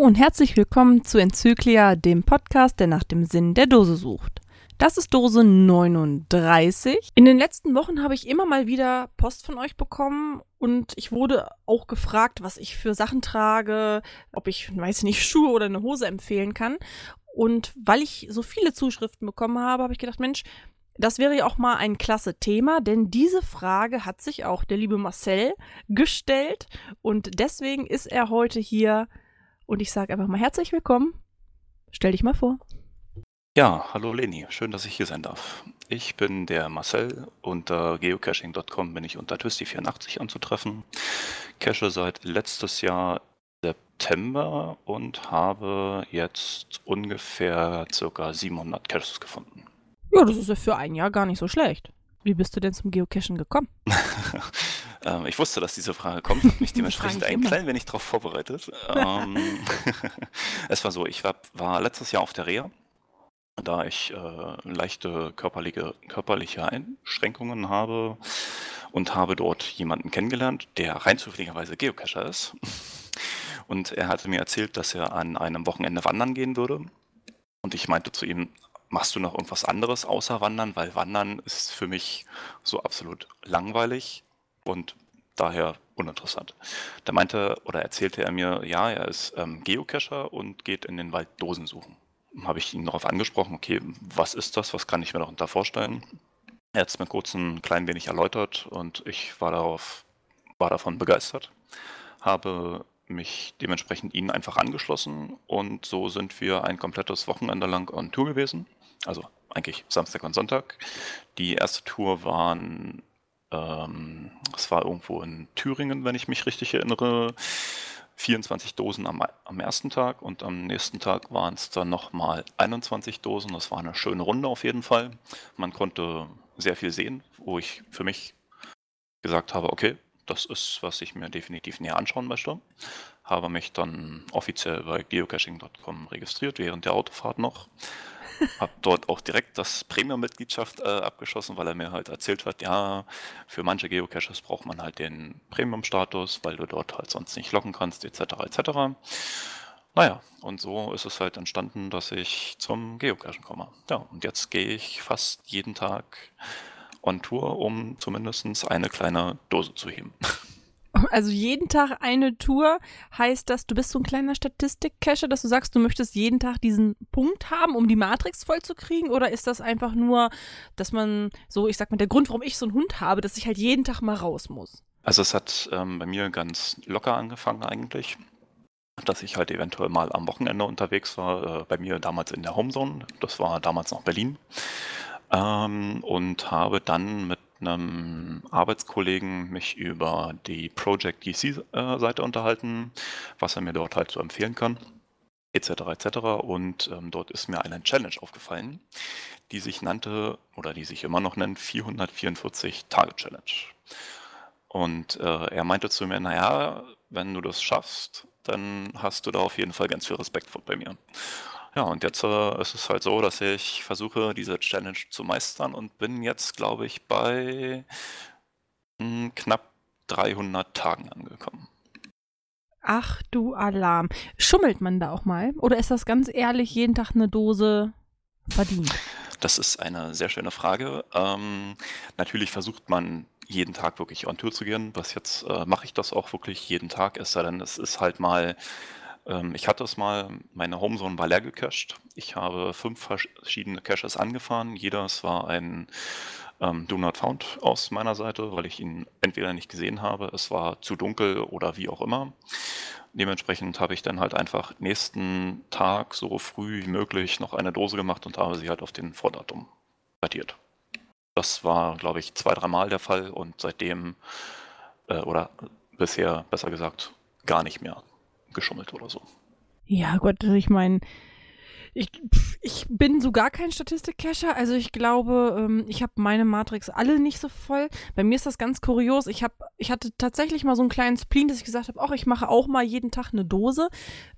Und herzlich willkommen zu Enzyklia, dem Podcast, der nach dem Sinn der Dose sucht. Das ist Dose 39. In den letzten Wochen habe ich immer mal wieder Post von euch bekommen und ich wurde auch gefragt, was ich für Sachen trage, ob ich, weiß nicht, Schuhe oder eine Hose empfehlen kann. Und weil ich so viele Zuschriften bekommen habe, habe ich gedacht, Mensch, das wäre ja auch mal ein klasse Thema, denn diese Frage hat sich auch der liebe Marcel gestellt und deswegen ist er heute hier und ich sage einfach mal herzlich willkommen. Stell dich mal vor. Ja, hallo Leni, schön, dass ich hier sein darf. Ich bin der Marcel. Unter geocaching.com bin ich unter Twisty84 anzutreffen. Cache seit letztes Jahr September und habe jetzt ungefähr ca. 700 Caches gefunden. Ja, das ist ja für ein Jahr gar nicht so schlecht. Wie bist du denn zum Geocachen gekommen? ähm, ich wusste, dass diese Frage kommt, habe mich dementsprechend ein klein wenig darauf vorbereitet. ähm, es war so, ich war, war, letztes Jahr auf der Reha, da ich äh, leichte körperliche, körperliche Einschränkungen habe und habe dort jemanden kennengelernt, der rein zufälligerweise Geocacher ist. Und er hatte mir erzählt, dass er an einem Wochenende wandern gehen würde. Und ich meinte zu ihm, Machst du noch irgendwas anderes außer Wandern? Weil Wandern ist für mich so absolut langweilig und daher uninteressant. Da meinte oder erzählte er mir, ja, er ist ähm, Geocacher und geht in den Wald Dosen suchen. Habe ich ihn darauf angesprochen, okay, was ist das? Was kann ich mir darunter vorstellen? Er hat es mir kurz ein klein wenig erläutert und ich war darauf, war davon begeistert. Habe mich dementsprechend ihnen einfach angeschlossen und so sind wir ein komplettes Wochenende lang on Tour gewesen also eigentlich Samstag und Sonntag. Die erste Tour waren, ähm, es war irgendwo in Thüringen, wenn ich mich richtig erinnere, 24 Dosen am, am ersten Tag und am nächsten Tag waren es dann nochmal 21 Dosen. Das war eine schöne Runde auf jeden Fall. Man konnte sehr viel sehen, wo ich für mich gesagt habe, okay, das ist, was ich mir definitiv näher anschauen möchte. Habe mich dann offiziell bei geocaching.com registriert, während der Autofahrt noch. Habe dort auch direkt das Premium-Mitgliedschaft äh, abgeschlossen, weil er mir halt erzählt hat, ja, für manche Geocaches braucht man halt den Premium-Status, weil du dort halt sonst nicht locken kannst, etc. etc. Naja, und so ist es halt entstanden, dass ich zum Geocachen komme. Ja, und jetzt gehe ich fast jeden Tag on Tour, um zumindest eine kleine Dose zu heben. Also jeden Tag eine Tour heißt das, du bist so ein kleiner Statistik-Cacher, dass du sagst, du möchtest jeden Tag diesen Punkt haben, um die Matrix voll zu kriegen? Oder ist das einfach nur, dass man so, ich sag mal, der Grund, warum ich so einen Hund habe, dass ich halt jeden Tag mal raus muss? Also es hat ähm, bei mir ganz locker angefangen eigentlich, dass ich halt eventuell mal am Wochenende unterwegs war, äh, bei mir damals in der Homezone, das war damals noch Berlin, ähm, und habe dann mit einem Arbeitskollegen mich über die Project DC-Seite unterhalten, was er mir dort halt so empfehlen kann, etc. etc. Und ähm, dort ist mir eine Challenge aufgefallen, die sich nannte oder die sich immer noch nennt 444 Tage Challenge. Und äh, er meinte zu mir, naja, wenn du das schaffst, dann hast du da auf jeden Fall ganz viel Respekt vor bei mir. Ja, und jetzt äh, ist es halt so, dass ich versuche, diese Challenge zu meistern und bin jetzt, glaube ich, bei mh, hm, knapp 300 Tagen angekommen. Ach du Alarm. Schummelt man da auch mal? Oder ist das ganz ehrlich jeden Tag eine Dose verdient? Das ist eine sehr schöne Frage. Ähm, natürlich versucht man jeden Tag wirklich on Tour zu gehen. Was jetzt äh, mache ich das auch wirklich jeden Tag, es sei denn, es ist halt mal ähm, ich hatte es mal, meine Homezone war leer gecached. Ich habe fünf verschiedene Caches angefahren. Jedes war ein ähm, Do Not Found aus meiner Seite, weil ich ihn entweder nicht gesehen habe, es war zu dunkel oder wie auch immer. Dementsprechend habe ich dann halt einfach nächsten Tag so früh wie möglich noch eine Dose gemacht und habe sie halt auf den Vordatum datiert. Das war, glaube ich, zwei, dreimal der Fall und seitdem, äh, oder bisher besser gesagt, gar nicht mehr geschummelt oder so. Ja, Gott, ich meine, ich, ich bin so gar kein Statistik-Cacher. Also ich glaube, ähm, ich habe meine Matrix alle nicht so voll. Bei mir ist das ganz kurios. Ich, hab, ich hatte tatsächlich mal so einen kleinen Spleen, dass ich gesagt habe, auch ich mache auch mal jeden Tag eine Dose.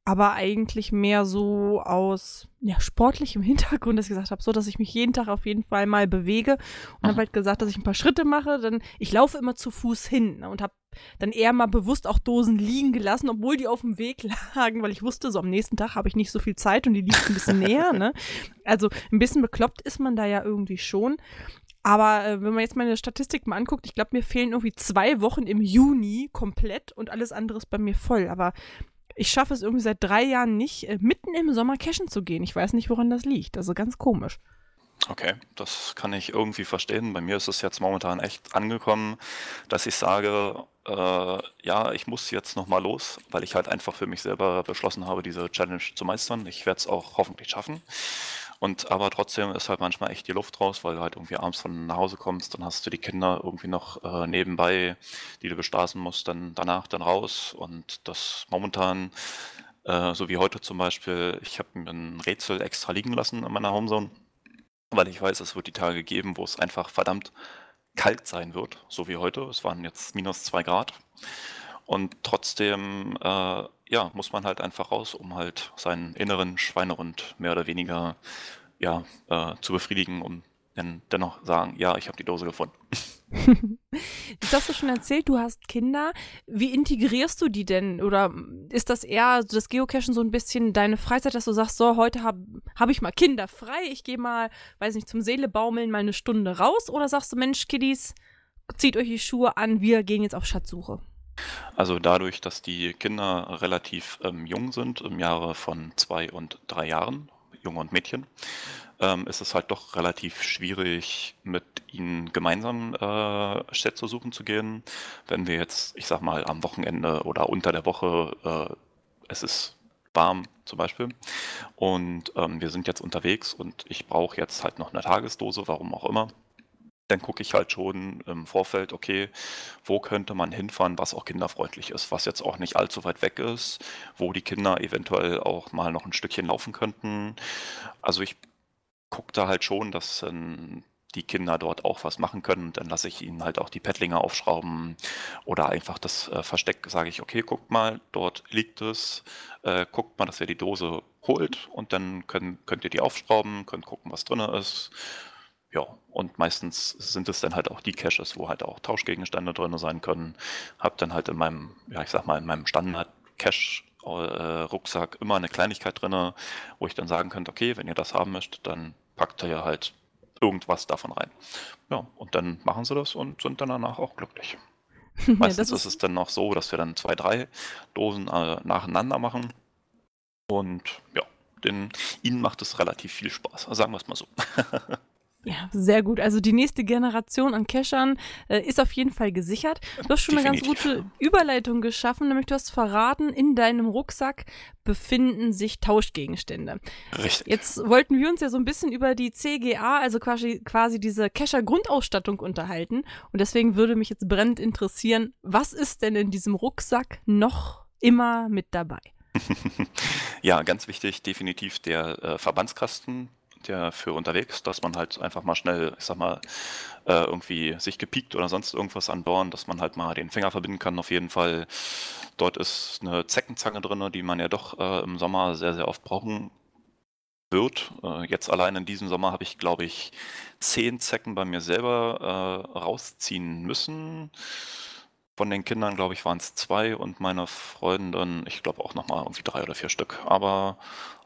Aber eigentlich mehr so aus ja, sportlichem Hintergrund, dass ich gesagt habe, so, dass ich mich jeden Tag auf jeden Fall mal bewege. Und habe halt gesagt, dass ich ein paar Schritte mache. Dann, ich laufe immer zu Fuß hin ne, und habe dann eher mal bewusst auch Dosen liegen gelassen, obwohl die auf dem Weg lagen, weil ich wusste, so am nächsten Tag habe ich nicht so viel Zeit und die liegt ein bisschen näher. Ne? Also ein bisschen bekloppt ist man da ja irgendwie schon. Aber äh, wenn man jetzt meine Statistik mal anguckt, ich glaube, mir fehlen irgendwie zwei Wochen im Juni komplett und alles andere ist bei mir voll. Aber ich schaffe es irgendwie seit drei Jahren nicht, äh, mitten im Sommer cashen zu gehen. Ich weiß nicht, woran das liegt. Also ganz komisch. Okay, das kann ich irgendwie verstehen. Bei mir ist es jetzt momentan echt angekommen, dass ich sage, äh, ja, ich muss jetzt nochmal los, weil ich halt einfach für mich selber beschlossen habe, diese Challenge zu meistern. Ich werde es auch hoffentlich schaffen. Und aber trotzdem ist halt manchmal echt die Luft raus, weil du halt irgendwie abends von nach Hause kommst, dann hast du die Kinder irgendwie noch äh, nebenbei, die du bespaßen musst, dann danach dann raus. Und das momentan, äh, so wie heute zum Beispiel, ich habe mir ein Rätsel extra liegen lassen in meiner Homezone, weil ich weiß, es wird die Tage geben, wo es einfach verdammt kalt sein wird, so wie heute. Es waren jetzt minus zwei Grad. Und trotzdem, äh, ja, muss man halt einfach raus, um halt seinen inneren Schweinehund mehr oder weniger ja, äh, zu befriedigen, um dann dennoch sagen, ja, ich habe die Dose gefunden. Jetzt hast du schon erzählt, du hast Kinder. Wie integrierst du die denn? Oder ist das eher das Geocachen so ein bisschen deine Freizeit, dass du sagst, so, heute habe hab ich mal Kinder frei, ich gehe mal, weiß nicht, zum Seelebaumeln mal eine Stunde raus? Oder sagst du, Mensch, Kiddies, zieht euch die Schuhe an, wir gehen jetzt auf Schatzsuche? Also dadurch, dass die Kinder relativ ähm, jung sind, im Jahre von zwei und drei Jahren, Junge und Mädchen, ähm, ist es halt doch relativ schwierig, mit ihnen gemeinsam äh, Schätze suchen zu gehen. Wenn wir jetzt, ich sag mal, am Wochenende oder unter der Woche, äh, es ist warm zum Beispiel und ähm, wir sind jetzt unterwegs und ich brauche jetzt halt noch eine Tagesdose, warum auch immer dann gucke ich halt schon im Vorfeld, okay, wo könnte man hinfahren, was auch kinderfreundlich ist, was jetzt auch nicht allzu weit weg ist, wo die Kinder eventuell auch mal noch ein Stückchen laufen könnten. Also ich gucke da halt schon, dass ähm, die Kinder dort auch was machen können. Dann lasse ich ihnen halt auch die Pettlinge aufschrauben oder einfach das äh, Versteck, sage ich, okay, guckt mal, dort liegt es, äh, guckt mal, dass ihr die Dose holt und dann können, könnt ihr die aufschrauben, könnt gucken, was drin ist ja, und meistens sind es dann halt auch die Caches, wo halt auch Tauschgegenstände drin sein können. Hab dann halt in meinem, ja, ich sag mal, in meinem Standard-Cache-Rucksack immer eine Kleinigkeit drin, wo ich dann sagen könnte, okay, wenn ihr das haben möchtet, dann packt ihr halt irgendwas davon rein. Ja, und dann machen sie das und sind dann danach auch glücklich. Meistens ja, ist, ist es dann noch so, dass wir dann zwei, drei Dosen äh, nacheinander machen. Und ja, den, ihnen macht es relativ viel Spaß. Sagen wir es mal so. Ja, sehr gut. Also die nächste Generation an Cachern äh, ist auf jeden Fall gesichert. Du hast schon Definitiv. eine ganz gute Überleitung geschaffen, nämlich du hast verraten, in deinem Rucksack befinden sich Tauschgegenstände. Richtig. Jetzt wollten wir uns ja so ein bisschen über die CGA, also quasi, quasi diese Cacher-Grundausstattung unterhalten. Und deswegen würde mich jetzt brennend interessieren, was ist denn in diesem Rucksack noch immer mit dabei? ja, ganz wichtig, definitiv der äh, Verbandskasten der für unterwegs, dass man halt einfach mal schnell, ich sag mal, äh, irgendwie sich gepiekt oder sonst irgendwas anbauen, dass man halt mal den Finger verbinden kann auf jeden Fall. Dort ist eine Zeckenzange drin, die man ja doch äh, im Sommer sehr, sehr oft brauchen wird. Äh, jetzt allein in diesem Sommer habe ich, glaube ich, zehn Zecken bei mir selber äh, rausziehen müssen. Von den Kindern, glaube ich, waren es zwei und meine Freundin, ich glaube auch nochmal irgendwie drei oder vier Stück. Aber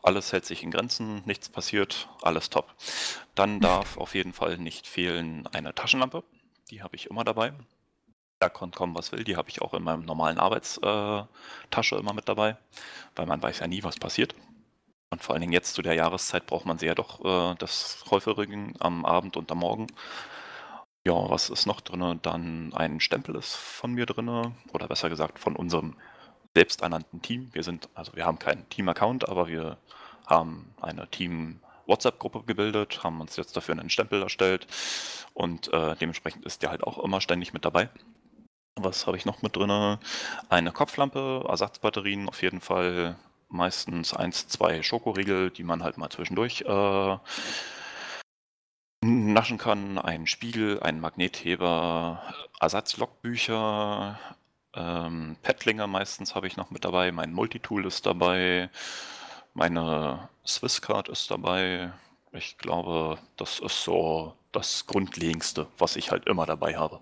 alles hält sich in Grenzen, nichts passiert, alles top. Dann darf auf jeden Fall nicht fehlen eine Taschenlampe. Die habe ich immer dabei. Da kann kommen, was will. Die habe ich auch in meinem normalen Arbeitstasche immer mit dabei, weil man weiß ja nie, was passiert. Und vor allen Dingen jetzt zu der Jahreszeit braucht man sie ja doch äh, das häufigen am Abend und am Morgen. Ja, was ist noch drin? Dann ein Stempel ist von mir drin, oder besser gesagt von unserem selbsternannten Team. Wir sind, also wir haben keinen Team-Account, aber wir haben eine Team-WhatsApp-Gruppe gebildet, haben uns jetzt dafür einen Stempel erstellt und äh, dementsprechend ist der halt auch immer ständig mit dabei. Was habe ich noch mit drin? Eine Kopflampe, Ersatzbatterien auf jeden Fall, meistens eins, zwei Schokoriegel, die man halt mal zwischendurch äh, naschen kann, einen Spiegel, einen Magnetheber, Ersatzlogbücher, ähm, Pettlinger meistens habe ich noch mit dabei, mein Multitool ist dabei, meine Swisscard ist dabei. Ich glaube, das ist so das Grundlegendste, was ich halt immer dabei habe.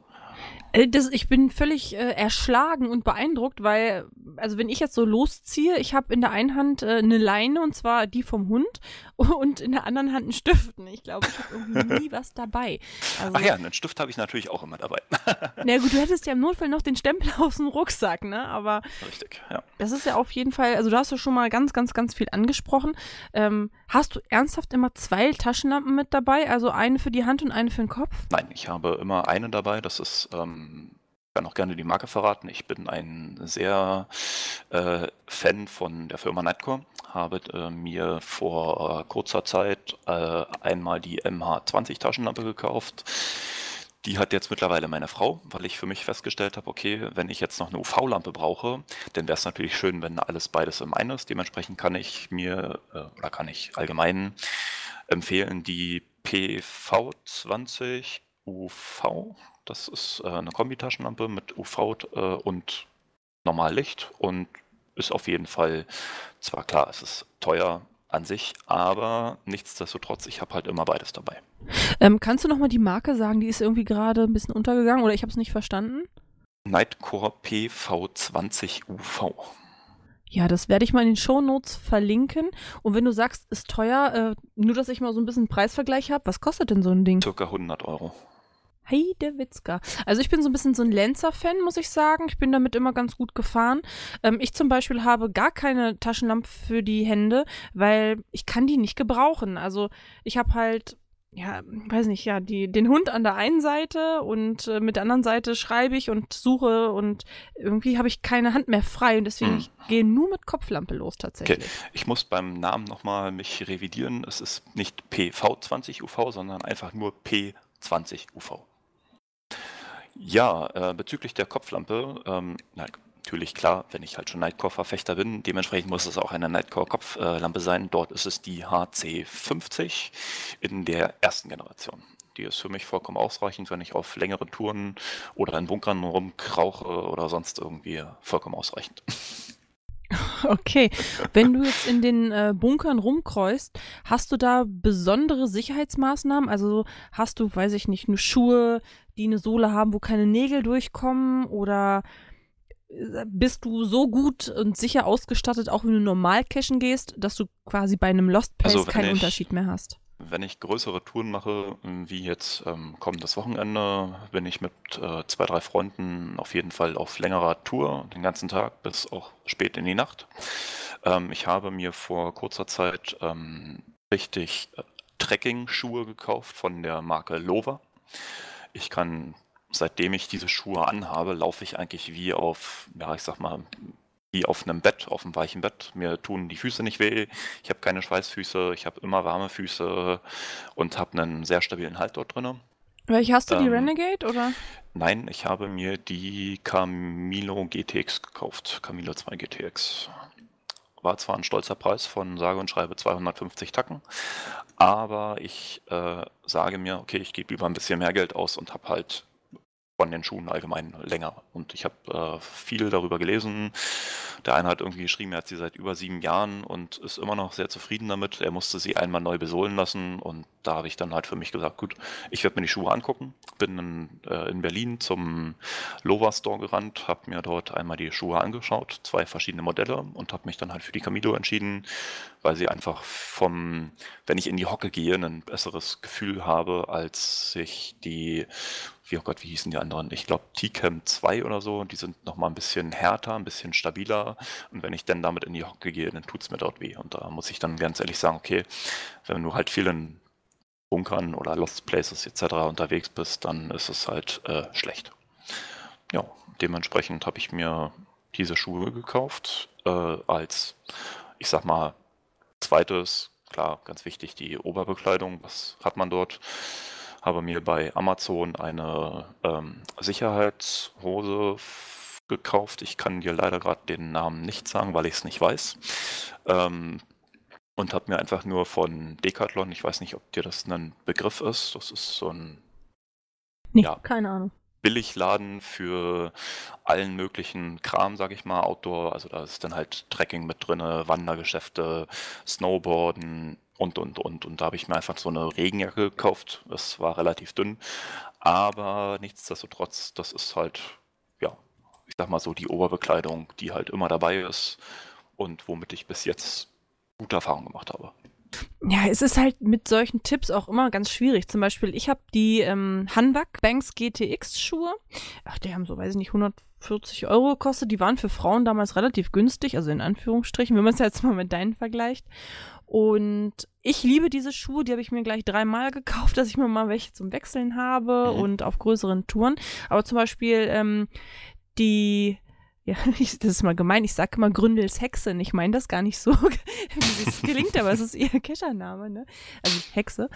Äh, das, ich bin völlig äh, erschlagen und beeindruckt, weil, also wenn ich jetzt so losziehe, ich habe in der einen Hand äh, eine Leine und zwar die vom Hund und in der anderen Hand einen Stift. Ich glaube, ich habe irgendwie nie was dabei. Also, Ach ja, einen Stift habe ich natürlich auch immer dabei. Na gut, du hättest ja im Notfall noch den Stempel aus dem Rucksack, ne? Aber Richtig, ja. das ist ja auf jeden Fall, also du hast ja schon mal ganz, ganz, ganz viel angesprochen. Ähm, hast du ernsthaft immer zwei Taschenlampen mit dabei? Also eine für die Hand und eine für den Kopf? Nein, ich habe immer eine dabei. Das ist ähm, kann auch gerne die Marke verraten. Ich bin ein sehr äh, Fan von der Firma Nightcore. Habe äh, mir vor äh, kurzer Zeit äh, einmal die MH20 Taschenlampe gekauft. Die hat jetzt mittlerweile meine Frau, weil ich für mich festgestellt habe, okay, wenn ich jetzt noch eine UV-Lampe brauche, dann wäre es natürlich schön, wenn alles beides im einen ist. Dementsprechend kann ich mir äh, oder kann ich allgemein empfehlen, die PV20 UV das ist äh, eine Kombitaschenlampe mit UV äh, und Normallicht und ist auf jeden Fall, zwar klar, es ist teuer an sich, aber nichtsdestotrotz, ich habe halt immer beides dabei. Ähm, kannst du nochmal die Marke sagen? Die ist irgendwie gerade ein bisschen untergegangen oder ich habe es nicht verstanden? Nightcore PV20 UV. Ja, das werde ich mal in den Shownotes verlinken. Und wenn du sagst, ist teuer, äh, nur dass ich mal so ein bisschen Preisvergleich habe, was kostet denn so ein Ding? Circa 100 Euro. Heidewitzka. Also ich bin so ein bisschen so ein Lenzer-Fan, muss ich sagen. Ich bin damit immer ganz gut gefahren. Ähm, ich zum Beispiel habe gar keine Taschenlampe für die Hände, weil ich kann die nicht gebrauchen. Also ich habe halt ja, weiß nicht, ja, die, den Hund an der einen Seite und äh, mit der anderen Seite schreibe ich und suche und irgendwie habe ich keine Hand mehr frei und deswegen hm. ich gehe nur mit Kopflampe los tatsächlich. Okay. Ich muss beim Namen nochmal mich revidieren. Es ist nicht PV20 UV, sondern einfach nur P20 UV. Ja, äh, bezüglich der Kopflampe, ähm, na, natürlich klar, wenn ich halt schon Nightcore-Verfechter bin, dementsprechend muss es auch eine Nightcore-Kopflampe sein. Dort ist es die HC50 in der ersten Generation. Die ist für mich vollkommen ausreichend, wenn ich auf längeren Touren oder in Bunkern rumkrauche oder sonst irgendwie vollkommen ausreichend. Okay, wenn du jetzt in den äh, Bunkern rumkreust, hast du da besondere Sicherheitsmaßnahmen? Also hast du, weiß ich nicht, nur Schuhe, die eine Sohle haben, wo keine Nägel durchkommen? Oder äh, bist du so gut und sicher ausgestattet, auch wenn du normal cashen gehst, dass du quasi bei einem Lost Place also, keinen ich, Unterschied mehr hast? Wenn ich größere Touren mache, wie jetzt ähm, kommendes Wochenende, bin ich mit äh, zwei, drei Freunden auf jeden Fall auf längerer Tour, den ganzen Tag bis auch spät in die Nacht. Ähm, ich habe mir vor kurzer Zeit ähm, richtig äh, Trekking-Schuhe gekauft von der Marke Lova. Ich kann, seitdem ich diese Schuhe anhabe, laufe ich eigentlich wie auf, ja, ich sag mal, wie auf einem Bett, auf einem weichen Bett. Mir tun die Füße nicht weh. Ich habe keine Schweißfüße. Ich habe immer warme Füße und habe einen sehr stabilen Halt dort drin. Welche hast du, die ähm, Renegade oder? Nein, ich habe mir die Camilo GTX gekauft. Camilo 2 GTX. War zwar ein stolzer Preis von sage und schreibe 250 Tacken, aber ich äh, sage mir, okay, ich gebe lieber ein bisschen mehr Geld aus und habe halt von den Schuhen allgemein länger. Und ich habe äh, viel darüber gelesen. Der eine hat irgendwie geschrieben, er hat sie seit über sieben Jahren und ist immer noch sehr zufrieden damit. Er musste sie einmal neu besohlen lassen und da habe ich dann halt für mich gesagt, gut, ich werde mir die Schuhe angucken. Bin in, äh, in Berlin zum Lova Store gerannt, habe mir dort einmal die Schuhe angeschaut, zwei verschiedene Modelle und habe mich dann halt für die Camilo entschieden, weil sie einfach vom, wenn ich in die Hocke gehe, ein besseres Gefühl habe, als ich die wie, oh Gott, wie hießen die anderen? Ich glaube T-Cam 2 oder so. Die sind nochmal ein bisschen härter, ein bisschen stabiler. Und wenn ich dann damit in die Hocke gehe, dann tut es mir dort weh. Und da muss ich dann ganz ehrlich sagen, okay, wenn du halt viel in Bunkern oder Lost Places etc. unterwegs bist, dann ist es halt äh, schlecht. Ja, dementsprechend habe ich mir diese Schuhe gekauft äh, als, ich sag mal, zweites, klar, ganz wichtig, die Oberbekleidung. Was hat man dort? habe mir bei Amazon eine ähm, Sicherheitshose gekauft. Ich kann dir leider gerade den Namen nicht sagen, weil ich es nicht weiß. Ähm, und habe mir einfach nur von Decathlon, ich weiß nicht, ob dir das ein Begriff ist, das ist so ein Nee, ja, keine Ahnung. Billigladen für allen möglichen Kram, sage ich mal, Outdoor. Also da ist dann halt Trekking mit drin, Wandergeschäfte, Snowboarden und, und, und. Und da habe ich mir einfach so eine Regenjacke gekauft. Das war relativ dünn. Aber nichtsdestotrotz, das ist halt, ja, ich sag mal so die Oberbekleidung, die halt immer dabei ist und womit ich bis jetzt gute Erfahrungen gemacht habe. Ja, es ist halt mit solchen Tipps auch immer ganz schwierig. Zum Beispiel, ich habe die ähm, Hanwag Banks GTX Schuhe. Ach, die haben so, weiß ich nicht, 140 Euro gekostet. Die waren für Frauen damals relativ günstig, also in Anführungsstrichen, wenn man es jetzt mal mit deinen vergleicht. Und ich liebe diese Schuhe, die habe ich mir gleich dreimal gekauft, dass ich mir mal welche zum Wechseln habe mhm. und auf größeren Touren. Aber zum Beispiel ähm, die ja, ich, das ist mal gemein. Ich sage immer Gründels Hexe. Ich meine das gar nicht so, wie es klingt, aber es ist ihr Kechername, ne? Also Hexe.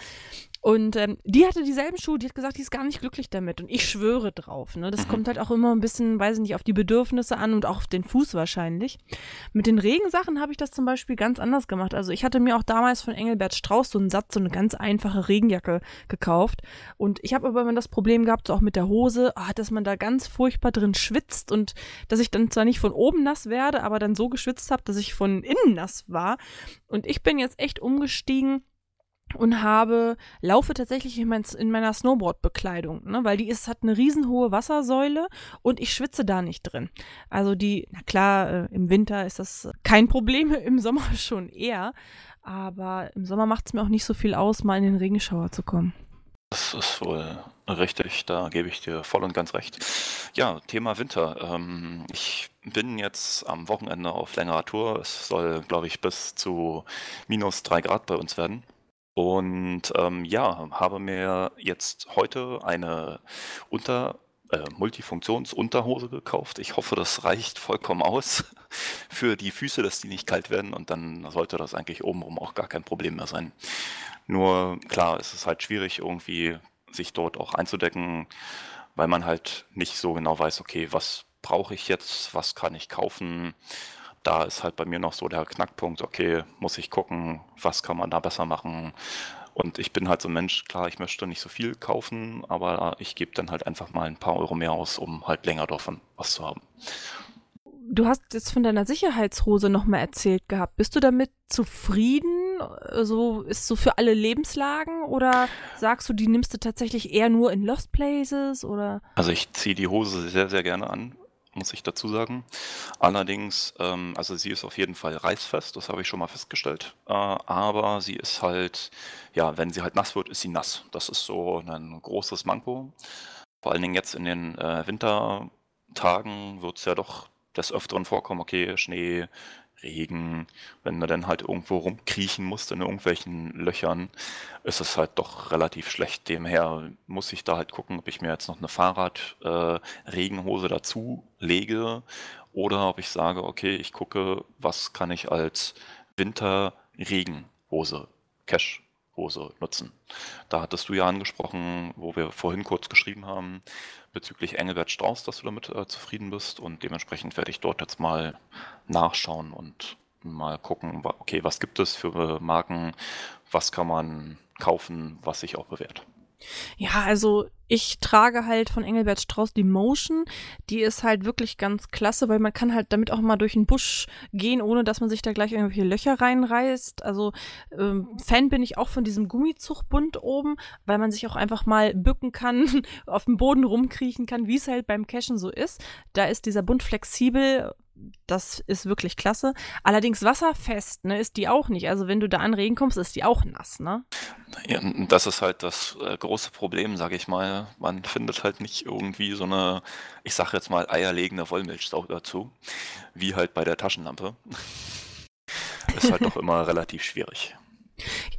Und ähm, die hatte dieselben Schuhe, die hat gesagt, die ist gar nicht glücklich damit. Und ich schwöre drauf. Ne? Das mhm. kommt halt auch immer ein bisschen, weiß ich nicht, auf die Bedürfnisse an und auch auf den Fuß wahrscheinlich. Mit den Regensachen habe ich das zum Beispiel ganz anders gemacht. Also ich hatte mir auch damals von Engelbert Strauß so einen Satz, so eine ganz einfache Regenjacke gekauft. Und ich habe aber immer das Problem gehabt, so auch mit der Hose, oh, dass man da ganz furchtbar drin schwitzt und dass ich dann zwar nicht von oben nass werde, aber dann so geschwitzt habe, dass ich von innen nass war. Und ich bin jetzt echt umgestiegen und habe, laufe tatsächlich in, mein, in meiner Snowboard-Bekleidung, ne, weil die ist, hat eine riesenhohe Wassersäule und ich schwitze da nicht drin. Also die, na klar, äh, im Winter ist das kein Problem, im Sommer schon eher, aber im Sommer macht es mir auch nicht so viel aus, mal in den Regenschauer zu kommen. Das ist wohl richtig, da gebe ich dir voll und ganz recht. Ja, Thema Winter. Ähm, ich bin jetzt am Wochenende auf längerer Tour. Es soll, glaube ich, bis zu minus drei Grad bei uns werden. Und ähm, ja, habe mir jetzt heute eine Unter, äh, Multifunktionsunterhose gekauft. Ich hoffe, das reicht vollkommen aus für die Füße, dass die nicht kalt werden und dann sollte das eigentlich obenrum auch gar kein Problem mehr sein. Nur klar, es ist halt schwierig irgendwie sich dort auch einzudecken, weil man halt nicht so genau weiß, okay, was brauche ich jetzt, was kann ich kaufen da ist halt bei mir noch so der Knackpunkt, okay, muss ich gucken, was kann man da besser machen. Und ich bin halt so ein Mensch, klar, ich möchte nicht so viel kaufen, aber ich gebe dann halt einfach mal ein paar Euro mehr aus, um halt länger davon was zu haben. Du hast jetzt von deiner Sicherheitshose nochmal erzählt gehabt. Bist du damit zufrieden? So ist so für alle Lebenslagen oder sagst du, die nimmst du tatsächlich eher nur in Lost Places oder? Also ich ziehe die Hose sehr, sehr gerne an muss ich dazu sagen. Allerdings, ähm, also sie ist auf jeden Fall reißfest, das habe ich schon mal festgestellt. Äh, aber sie ist halt, ja, wenn sie halt nass wird, ist sie nass. Das ist so ein großes Manko. Vor allen Dingen jetzt in den äh, Wintertagen wird es ja doch des Öfteren vorkommen, okay, Schnee, Regen, wenn du dann halt irgendwo rumkriechen musst in irgendwelchen Löchern, ist es halt doch relativ schlecht. Demher muss ich da halt gucken, ob ich mir jetzt noch eine Fahrrad-Regenhose äh, dazu lege oder ob ich sage, okay, ich gucke, was kann ich als Winter-Regenhose, Cash Hose nutzen. Da hattest du ja angesprochen, wo wir vorhin kurz geschrieben haben, bezüglich Engelbert Strauß, dass du damit äh, zufrieden bist. Und dementsprechend werde ich dort jetzt mal nachschauen und mal gucken, okay, was gibt es für Marken, was kann man kaufen, was sich auch bewährt. Ja, also ich trage halt von Engelbert Strauß die Motion. Die ist halt wirklich ganz klasse, weil man kann halt damit auch mal durch den Busch gehen, ohne dass man sich da gleich irgendwelche Löcher reinreißt. Also ähm, Fan bin ich auch von diesem Gummizugbund oben, weil man sich auch einfach mal bücken kann, auf dem Boden rumkriechen kann, wie es halt beim Cashen so ist. Da ist dieser Bund flexibel das ist wirklich klasse. Allerdings wasserfest, ne, ist die auch nicht. Also wenn du da an Regen kommst, ist die auch nass, ne? Ja, das ist halt das äh, große Problem, sage ich mal. Man findet halt nicht irgendwie so eine, ich sage jetzt mal, eierlegende Wollmilchsau dazu, wie halt bei der Taschenlampe. ist halt doch immer relativ schwierig.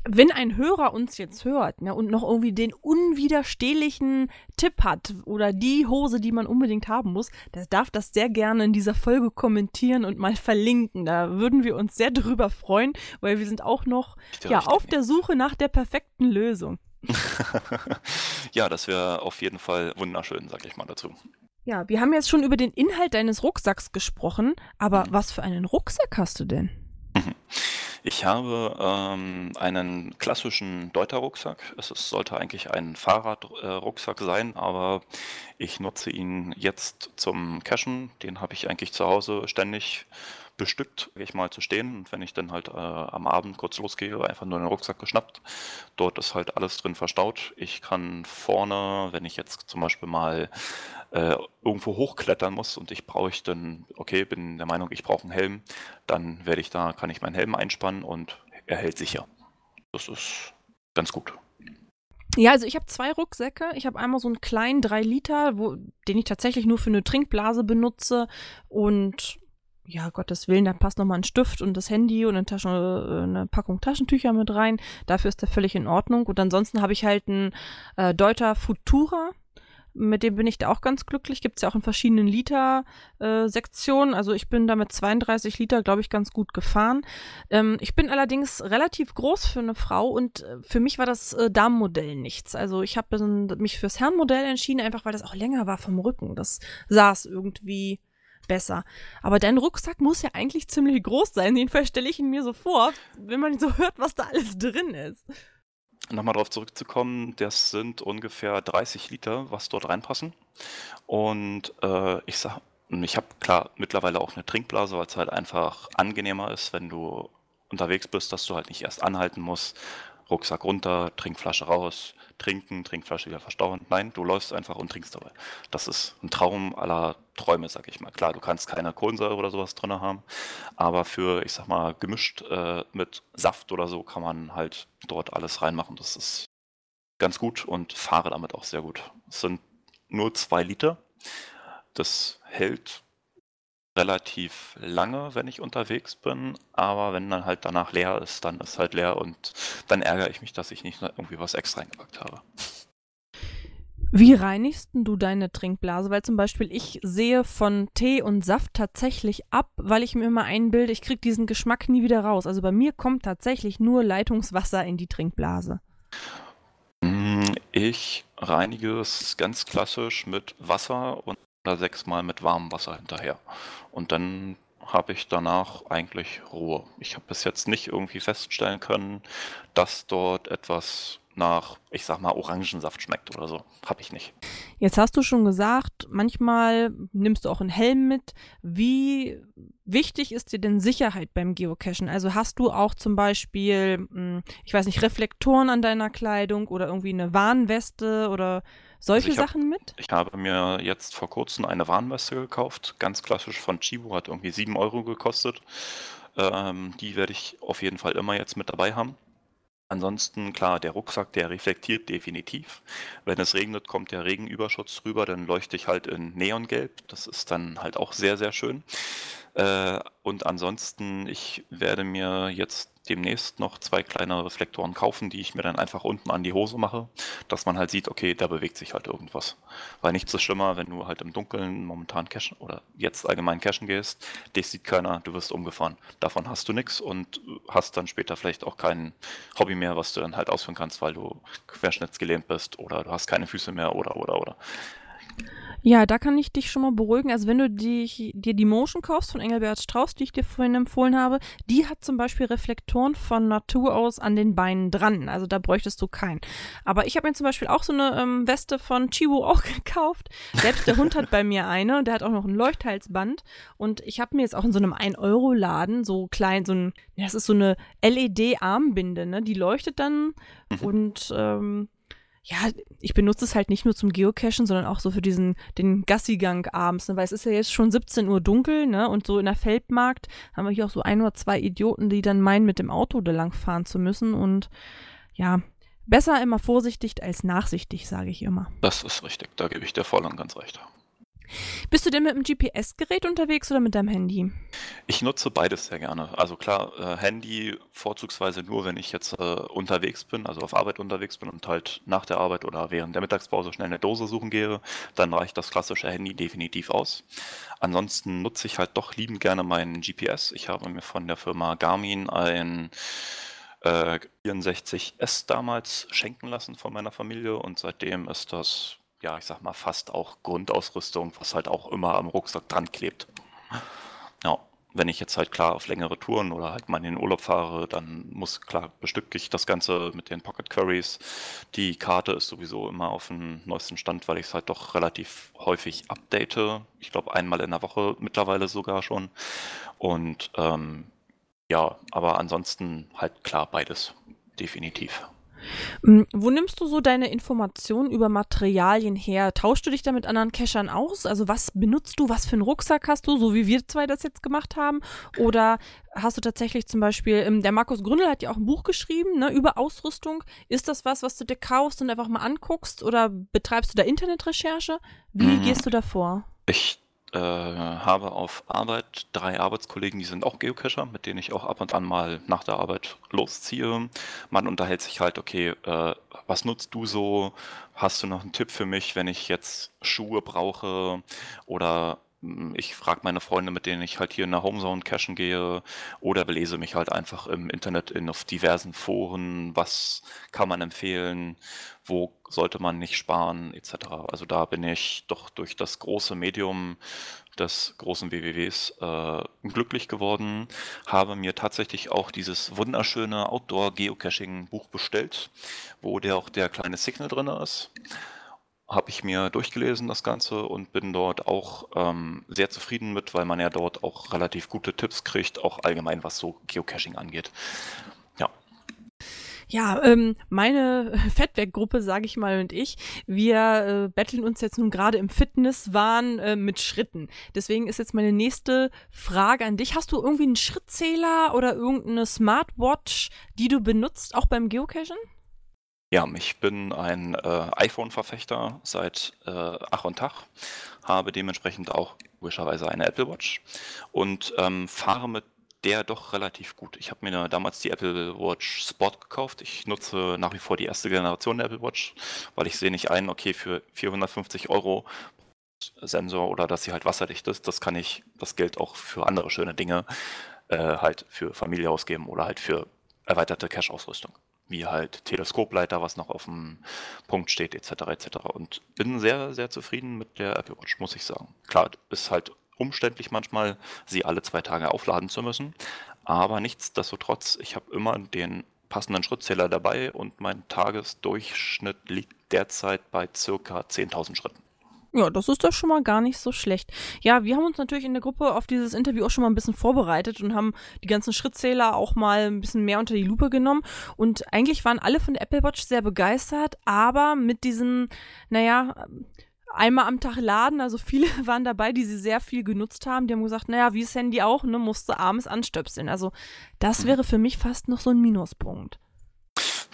Wenn ein Hörer uns jetzt hört ne, und noch irgendwie den unwiderstehlichen Tipp hat oder die Hose, die man unbedingt haben muss, der darf das sehr gerne in dieser Folge kommentieren und mal verlinken. Da würden wir uns sehr drüber freuen, weil wir sind auch noch ja, auf der Suche nach der perfekten Lösung. ja, das wäre auf jeden Fall wunderschön, sag ich mal dazu. Ja, wir haben jetzt schon über den Inhalt deines Rucksacks gesprochen, aber mhm. was für einen Rucksack hast du denn? Ich habe ähm, einen klassischen Deuter-Rucksack. Es ist, sollte eigentlich ein Fahrradrucksack äh, sein, aber ich nutze ihn jetzt zum Cashen. Den habe ich eigentlich zu Hause ständig bestückt, sag ich mal, zu stehen. Und wenn ich dann halt äh, am Abend kurz losgehe, einfach nur den Rucksack geschnappt. Dort ist halt alles drin verstaut. Ich kann vorne, wenn ich jetzt zum Beispiel mal äh, irgendwo hochklettern muss und ich brauche ich dann, okay, bin der Meinung, ich brauche einen Helm, dann werde ich da, kann ich meinen Helm einspannen und er hält sicher. Das ist ganz gut. Ja, also ich habe zwei Rucksäcke. Ich habe einmal so einen kleinen 3 Liter, den ich tatsächlich nur für eine Trinkblase benutze und ja, Gottes Willen, da passt nochmal ein Stift und das Handy und eine, Tasche, äh, eine Packung Taschentücher mit rein. Dafür ist der völlig in Ordnung. Und ansonsten habe ich halt einen äh, Deuter Futura. Mit dem bin ich da auch ganz glücklich. Gibt es ja auch in verschiedenen Liter-Sektionen. Äh, also ich bin da mit 32 Liter, glaube ich, ganz gut gefahren. Ähm, ich bin allerdings relativ groß für eine Frau und äh, für mich war das äh, Damenmodell nichts. Also ich habe mich fürs Herrenmodell entschieden, einfach weil das auch länger war vom Rücken. Das saß irgendwie besser. Aber dein Rucksack muss ja eigentlich ziemlich groß sein. Jedenfalls stelle ich ihn mir so vor, wenn man so hört, was da alles drin ist. Nochmal darauf zurückzukommen, das sind ungefähr 30 Liter, was dort reinpassen. Und äh, ich sag, ich habe klar mittlerweile auch eine Trinkblase, weil es halt einfach angenehmer ist, wenn du unterwegs bist, dass du halt nicht erst anhalten musst, Rucksack runter, Trinkflasche raus, trinken, Trinkflasche wieder verstauen. Nein, du läufst einfach und trinkst dabei. Das ist ein Traum aller Träume, sag ich mal. Klar, du kannst keine Kohlensäure oder sowas drin haben, aber für, ich sag mal, gemischt äh, mit Saft oder so kann man halt dort alles reinmachen. Das ist ganz gut und fahre damit auch sehr gut. Es sind nur zwei Liter. Das hält relativ lange, wenn ich unterwegs bin, aber wenn dann halt danach leer ist, dann ist halt leer und dann ärgere ich mich, dass ich nicht irgendwie was extra eingepackt habe. Wie reinigst du deine Trinkblase? Weil zum Beispiel ich sehe von Tee und Saft tatsächlich ab, weil ich mir immer einbilde, ich kriege diesen Geschmack nie wieder raus. Also bei mir kommt tatsächlich nur Leitungswasser in die Trinkblase. Mm, ich reinige es ganz klassisch mit Wasser und sechsmal mit warmem Wasser hinterher. Und dann habe ich danach eigentlich Ruhe. Ich habe bis jetzt nicht irgendwie feststellen können, dass dort etwas nach, ich sag mal, Orangensaft schmeckt oder so. Habe ich nicht. Jetzt hast du schon gesagt, manchmal nimmst du auch einen Helm mit. Wie wichtig ist dir denn Sicherheit beim Geocachen? Also hast du auch zum Beispiel, hm, ich weiß nicht, Reflektoren an deiner Kleidung oder irgendwie eine Warnweste oder solche also Sachen hab, mit? Ich habe mir jetzt vor kurzem eine Warnweste gekauft, ganz klassisch von Chibo, hat irgendwie 7 Euro gekostet. Ähm, die werde ich auf jeden Fall immer jetzt mit dabei haben. Ansonsten, klar, der Rucksack, der reflektiert definitiv. Wenn es regnet, kommt der Regenüberschutz rüber, dann leuchte ich halt in Neongelb. Das ist dann halt auch sehr, sehr schön. Äh, und ansonsten, ich werde mir jetzt demnächst noch zwei kleine Reflektoren kaufen, die ich mir dann einfach unten an die Hose mache, dass man halt sieht, okay, da bewegt sich halt irgendwas. Weil nichts ist schlimmer, wenn du halt im Dunkeln momentan cashen oder jetzt allgemein cashen gehst, dich sieht keiner, du wirst umgefahren. Davon hast du nichts und hast dann später vielleicht auch kein Hobby mehr, was du dann halt ausführen kannst, weil du querschnittsgelähmt bist oder du hast keine Füße mehr oder oder oder. Ja, da kann ich dich schon mal beruhigen. Also wenn du die, dir die Motion kaufst von Engelbert Strauß, die ich dir vorhin empfohlen habe, die hat zum Beispiel Reflektoren von Natur aus an den Beinen dran. Also da bräuchtest du keinen. Aber ich habe mir zum Beispiel auch so eine ähm, Weste von Chibo auch gekauft. Selbst der Hund hat bei mir eine und der hat auch noch ein Leuchthalsband. Und ich habe mir jetzt auch in so einem 1-Euro-Laden so klein, so ein, das ist so eine LED-Armbinde, ne? Die leuchtet dann mhm. und ähm, ja, ich benutze es halt nicht nur zum Geocachen, sondern auch so für diesen, den Gassigang abends, ne? weil es ist ja jetzt schon 17 Uhr dunkel, ne, und so in der Feldmarkt haben wir hier auch so ein oder zwei Idioten, die dann meinen, mit dem Auto da lang fahren zu müssen und ja, besser immer vorsichtig als nachsichtig, sage ich immer. Das ist richtig, da gebe ich dir voll und ganz recht. Bist du denn mit einem GPS-Gerät unterwegs oder mit deinem Handy? Ich nutze beides sehr gerne. Also klar, äh, Handy vorzugsweise nur, wenn ich jetzt äh, unterwegs bin, also auf Arbeit unterwegs bin und halt nach der Arbeit oder während der Mittagspause schnell eine Dose suchen gehe, dann reicht das klassische Handy definitiv aus. Ansonsten nutze ich halt doch liebend gerne meinen GPS. Ich habe mir von der Firma Garmin ein äh, 64S damals schenken lassen von meiner Familie und seitdem ist das ja, ich sag mal, fast auch Grundausrüstung, was halt auch immer am Rucksack dran klebt. Ja. wenn ich jetzt halt klar auf längere Touren oder halt mal in den Urlaub fahre, dann muss klar bestücke ich das Ganze mit den Pocket Queries. Die Karte ist sowieso immer auf dem neuesten Stand, weil ich es halt doch relativ häufig update. Ich glaube einmal in der Woche mittlerweile sogar schon. Und ähm, ja, aber ansonsten halt klar beides, definitiv. Hm, wo nimmst du so deine Informationen über Materialien her? Tauschst du dich da mit anderen Cachern aus? Also was benutzt du? Was für einen Rucksack hast du, so wie wir zwei das jetzt gemacht haben? Oder hast du tatsächlich zum Beispiel, ähm, der Markus Gründel hat ja auch ein Buch geschrieben ne, über Ausrüstung. Ist das was, was du dir kaufst und einfach mal anguckst? Oder betreibst du da Internetrecherche? Wie mhm. gehst du da vor? Ich äh, habe auf Arbeit drei Arbeitskollegen, die sind auch Geocacher, mit denen ich auch ab und an mal nach der Arbeit losziehe. Man unterhält sich halt, okay, äh, was nutzt du so? Hast du noch einen Tipp für mich, wenn ich jetzt Schuhe brauche oder ich frage meine Freunde, mit denen ich halt hier in der Homezone cachen gehe oder belese mich halt einfach im Internet in auf diversen Foren, was kann man empfehlen, wo sollte man nicht sparen, etc. Also da bin ich doch durch das große Medium des großen WWWs äh, glücklich geworden, habe mir tatsächlich auch dieses wunderschöne Outdoor-Geocaching-Buch bestellt, wo der auch der kleine Signal drin ist habe ich mir durchgelesen, das Ganze, und bin dort auch ähm, sehr zufrieden mit, weil man ja dort auch relativ gute Tipps kriegt, auch allgemein, was so Geocaching angeht. Ja. Ja, ähm, meine Fettwerkgruppe, sage ich mal, und ich, wir äh, betteln uns jetzt nun gerade im Fitnesswahn äh, mit Schritten. Deswegen ist jetzt meine nächste Frage an dich. Hast du irgendwie einen Schrittzähler oder irgendeine Smartwatch, die du benutzt, auch beim Geocachen? Ja, ich bin ein äh, iPhone-Verfechter seit äh, Ach und Tag, habe dementsprechend auch logischerweise eine Apple Watch und ähm, fahre mit der doch relativ gut. Ich habe mir damals die Apple Watch Sport gekauft. Ich nutze nach wie vor die erste Generation der Apple Watch, weil ich sehe nicht ein, okay, für 450 Euro Sensor oder dass sie halt wasserdicht ist, das kann ich, das gilt auch für andere schöne Dinge, äh, halt für Familie ausgeben oder halt für erweiterte Cache-Ausrüstung wie halt Teleskopleiter, was noch auf dem Punkt steht, etc. etc. Und bin sehr, sehr zufrieden mit der Apple Watch, muss ich sagen. Klar, ist halt umständlich manchmal, sie alle zwei Tage aufladen zu müssen, aber nichtsdestotrotz, ich habe immer den passenden Schrittzähler dabei und mein Tagesdurchschnitt liegt derzeit bei circa 10.000 Schritten. Ja, das ist doch schon mal gar nicht so schlecht. Ja, wir haben uns natürlich in der Gruppe auf dieses Interview auch schon mal ein bisschen vorbereitet und haben die ganzen Schrittzähler auch mal ein bisschen mehr unter die Lupe genommen. Und eigentlich waren alle von der Apple Watch sehr begeistert, aber mit diesem, naja, einmal am Tag laden. Also viele waren dabei, die sie sehr viel genutzt haben. Die haben gesagt, naja, wie das Handy auch, ne, musste abends anstöpseln. Also das wäre für mich fast noch so ein Minuspunkt.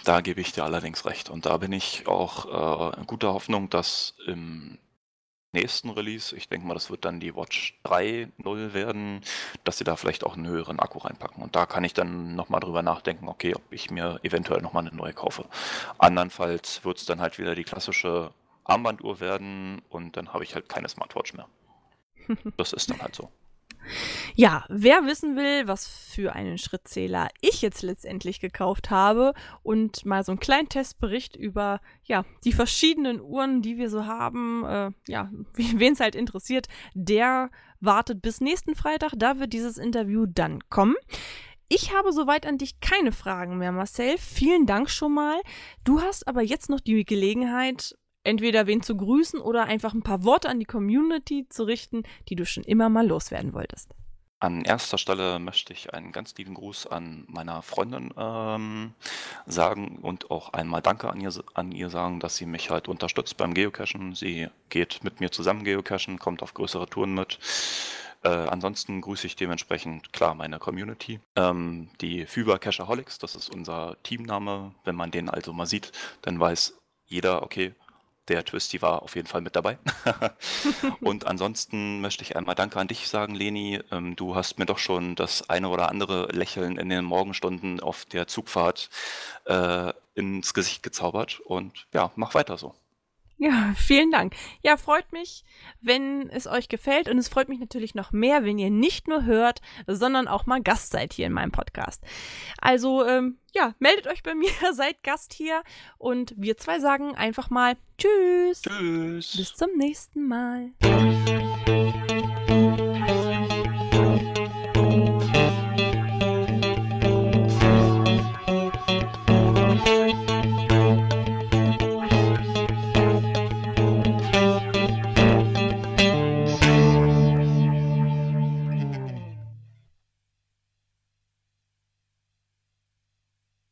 Da gebe ich dir allerdings recht. Und da bin ich auch äh, guter Hoffnung, dass im nächsten Release, ich denke mal, das wird dann die Watch 3.0 werden, dass sie da vielleicht auch einen höheren Akku reinpacken. Und da kann ich dann nochmal drüber nachdenken, okay, ob ich mir eventuell nochmal eine neue kaufe. Andernfalls wird es dann halt wieder die klassische Armbanduhr werden und dann habe ich halt keine Smartwatch mehr. Das ist dann halt so. Ja, wer wissen will, was für einen Schrittzähler ich jetzt letztendlich gekauft habe und mal so einen kleinen Testbericht über ja, die verschiedenen Uhren, die wir so haben, äh, ja, wen es halt interessiert, der wartet bis nächsten Freitag, da wird dieses Interview dann kommen. Ich habe soweit an dich keine Fragen mehr, Marcel. Vielen Dank schon mal. Du hast aber jetzt noch die Gelegenheit, entweder wen zu grüßen oder einfach ein paar Worte an die Community zu richten, die du schon immer mal loswerden wolltest. An erster Stelle möchte ich einen ganz lieben Gruß an meiner Freundin ähm, sagen und auch einmal Danke an ihr, an ihr sagen, dass sie mich halt unterstützt beim Geocachen. Sie geht mit mir zusammen Geocachen, kommt auf größere Touren mit. Äh, ansonsten grüße ich dementsprechend klar meine Community. Ähm, die Füber Cachaholics, das ist unser Teamname. Wenn man den also mal sieht, dann weiß jeder, okay, der Twisty war auf jeden Fall mit dabei. und ansonsten möchte ich einmal Danke an dich sagen, Leni. Ähm, du hast mir doch schon das eine oder andere Lächeln in den Morgenstunden auf der Zugfahrt äh, ins Gesicht gezaubert. Und ja, mach weiter so. Ja, vielen Dank. Ja, freut mich, wenn es euch gefällt. Und es freut mich natürlich noch mehr, wenn ihr nicht nur hört, sondern auch mal Gast seid hier in meinem Podcast. Also, ähm, ja, meldet euch bei mir, seid Gast hier. Und wir zwei sagen einfach mal Tschüss. Tschüss. Bis zum nächsten Mal.